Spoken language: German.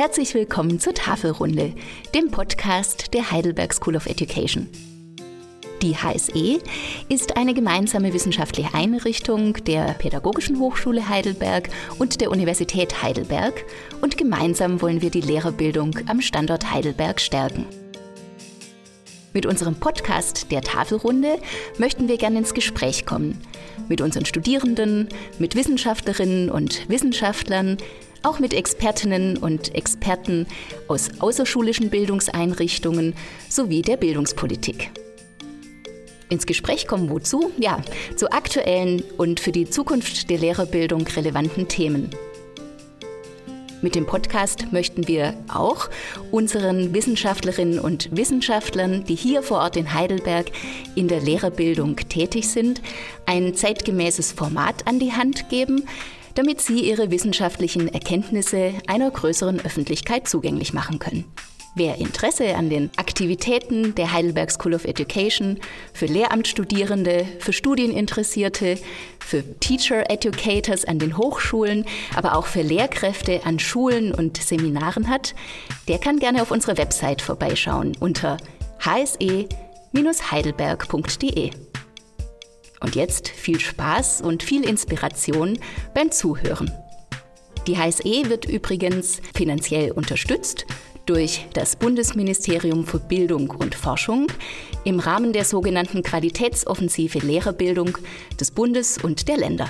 Herzlich willkommen zur Tafelrunde, dem Podcast der Heidelberg School of Education. Die HSE ist eine gemeinsame wissenschaftliche Einrichtung der Pädagogischen Hochschule Heidelberg und der Universität Heidelberg und gemeinsam wollen wir die Lehrerbildung am Standort Heidelberg stärken. Mit unserem Podcast der Tafelrunde möchten wir gerne ins Gespräch kommen. Mit unseren Studierenden, mit Wissenschaftlerinnen und Wissenschaftlern, auch mit Expertinnen und Experten aus außerschulischen Bildungseinrichtungen sowie der Bildungspolitik. Ins Gespräch kommen wozu? Ja, zu aktuellen und für die Zukunft der Lehrerbildung relevanten Themen. Mit dem Podcast möchten wir auch unseren Wissenschaftlerinnen und Wissenschaftlern, die hier vor Ort in Heidelberg in der Lehrerbildung tätig sind, ein zeitgemäßes Format an die Hand geben, damit sie ihre wissenschaftlichen Erkenntnisse einer größeren Öffentlichkeit zugänglich machen können. Wer Interesse an den Aktivitäten der Heidelberg School of Education für Lehramtsstudierende, für Studieninteressierte, für Teacher Educators an den Hochschulen, aber auch für Lehrkräfte an Schulen und Seminaren hat, der kann gerne auf unserer Website vorbeischauen unter hse-heidelberg.de. Und jetzt viel Spaß und viel Inspiration beim Zuhören. Die HSE wird übrigens finanziell unterstützt durch das Bundesministerium für Bildung und Forschung im Rahmen der sogenannten Qualitätsoffensive Lehrerbildung des Bundes und der Länder.